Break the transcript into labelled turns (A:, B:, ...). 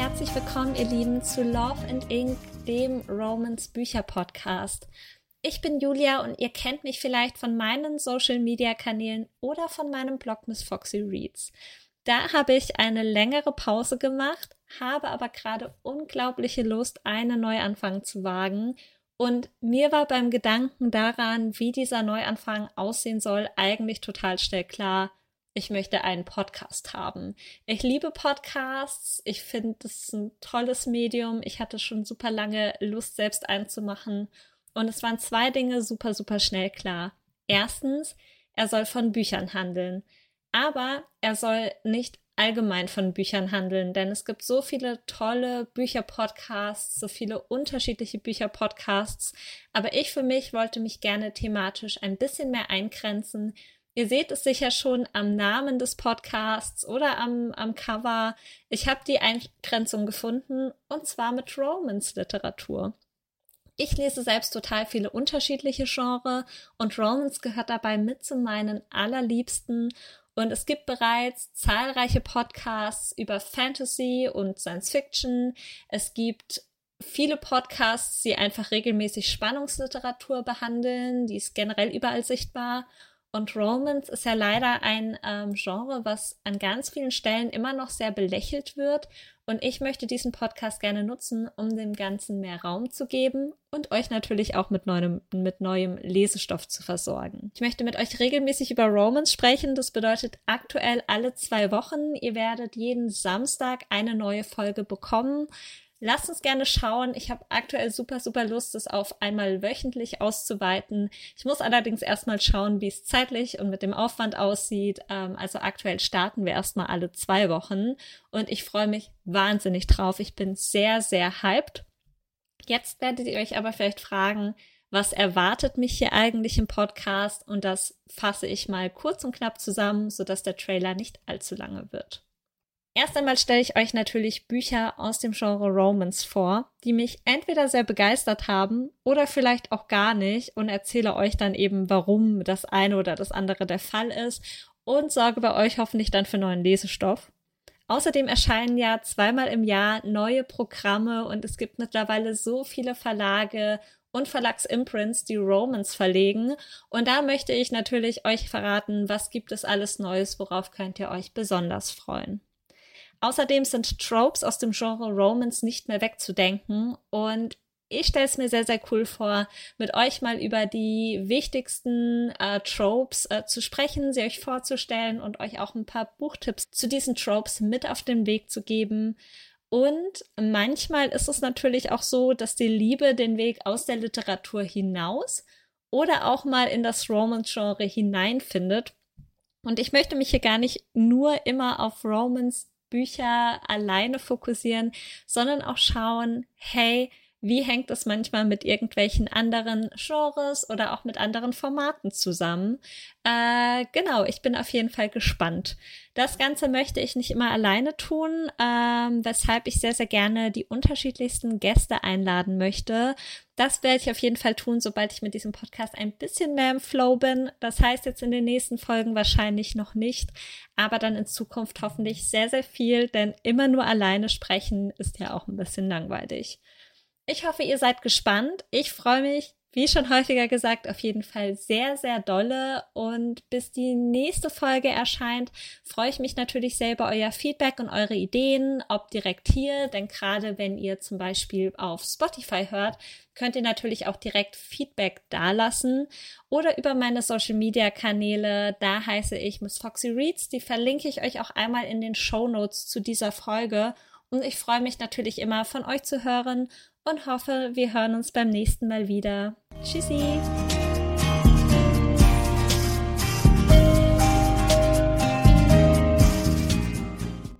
A: herzlich willkommen, ihr Lieben, zu Love and Ink, dem Romans Bücher Podcast. Ich bin Julia und ihr kennt mich vielleicht von meinen Social Media Kanälen oder von meinem Blog Miss Foxy Reads. Da habe ich eine längere Pause gemacht, habe aber gerade unglaubliche Lust, eine Neuanfang zu wagen. Und mir war beim Gedanken daran, wie dieser Neuanfang aussehen soll, eigentlich total schnell klar, ich möchte einen Podcast haben. Ich liebe Podcasts. Ich finde, das ist ein tolles Medium. Ich hatte schon super lange Lust, selbst einzumachen. Und es waren zwei Dinge super, super schnell klar. Erstens, er soll von Büchern handeln. Aber er soll nicht allgemein von Büchern handeln, denn es gibt so viele tolle Bücherpodcasts, so viele unterschiedliche Bücherpodcasts. Aber ich für mich wollte mich gerne thematisch ein bisschen mehr eingrenzen. Ihr seht es sicher schon am Namen des Podcasts oder am, am Cover. Ich habe die Eingrenzung gefunden und zwar mit Romance-Literatur. Ich lese selbst total viele unterschiedliche Genres und Romance gehört dabei mit zu meinen allerliebsten. Und es gibt bereits zahlreiche Podcasts über Fantasy und Science Fiction. Es gibt viele Podcasts, die einfach regelmäßig Spannungsliteratur behandeln. Die ist generell überall sichtbar. Und Romance ist ja leider ein ähm, Genre, was an ganz vielen Stellen immer noch sehr belächelt wird. Und ich möchte diesen Podcast gerne nutzen, um dem Ganzen mehr Raum zu geben und euch natürlich auch mit neuem, mit neuem Lesestoff zu versorgen. Ich möchte mit euch regelmäßig über Romance sprechen. Das bedeutet aktuell alle zwei Wochen. Ihr werdet jeden Samstag eine neue Folge bekommen. Lasst uns gerne schauen. Ich habe aktuell super, super Lust, es auf einmal wöchentlich auszuweiten. Ich muss allerdings erstmal schauen, wie es zeitlich und mit dem Aufwand aussieht. Ähm, also aktuell starten wir erstmal alle zwei Wochen und ich freue mich wahnsinnig drauf. Ich bin sehr, sehr hyped. Jetzt werdet ihr euch aber vielleicht fragen, was erwartet mich hier eigentlich im Podcast? Und das fasse ich mal kurz und knapp zusammen, sodass der Trailer nicht allzu lange wird. Erst einmal stelle ich euch natürlich Bücher aus dem Genre Romance vor, die mich entweder sehr begeistert haben oder vielleicht auch gar nicht und erzähle euch dann eben, warum das eine oder das andere der Fall ist und sorge bei euch hoffentlich dann für neuen Lesestoff. Außerdem erscheinen ja zweimal im Jahr neue Programme und es gibt mittlerweile so viele Verlage und Verlagsimprints, die Romans verlegen. Und da möchte ich natürlich euch verraten, was gibt es alles Neues, worauf könnt ihr euch besonders freuen. Außerdem sind Tropes aus dem Genre Romance nicht mehr wegzudenken und ich stelle es mir sehr, sehr cool vor, mit euch mal über die wichtigsten äh, Tropes äh, zu sprechen, sie euch vorzustellen und euch auch ein paar Buchtipps zu diesen Tropes mit auf den Weg zu geben. Und manchmal ist es natürlich auch so, dass die Liebe den Weg aus der Literatur hinaus oder auch mal in das Romance-Genre hineinfindet. Und ich möchte mich hier gar nicht nur immer auf Romance Bücher alleine fokussieren, sondern auch schauen, hey, wie hängt es manchmal mit irgendwelchen anderen Genres oder auch mit anderen Formaten zusammen? Äh, genau, ich bin auf jeden Fall gespannt. Das Ganze möchte ich nicht immer alleine tun, ähm, weshalb ich sehr, sehr gerne die unterschiedlichsten Gäste einladen möchte. Das werde ich auf jeden Fall tun, sobald ich mit diesem Podcast ein bisschen mehr im Flow bin. Das heißt jetzt in den nächsten Folgen wahrscheinlich noch nicht, aber dann in Zukunft hoffentlich sehr, sehr viel, denn immer nur alleine sprechen ist ja auch ein bisschen langweilig. Ich hoffe, ihr seid gespannt. Ich freue mich, wie schon häufiger gesagt, auf jeden Fall sehr, sehr dolle. Und bis die nächste Folge erscheint, freue ich mich natürlich selber euer Feedback und eure Ideen, ob direkt hier, denn gerade wenn ihr zum Beispiel auf Spotify hört, könnt ihr natürlich auch direkt Feedback dalassen oder über meine Social Media Kanäle. Da heiße ich Miss Foxy Reads. Die verlinke ich euch auch einmal in den Show Notes zu dieser Folge. Und ich freue mich natürlich immer von euch zu hören und hoffe, wir hören uns beim nächsten Mal wieder. Tschüssi!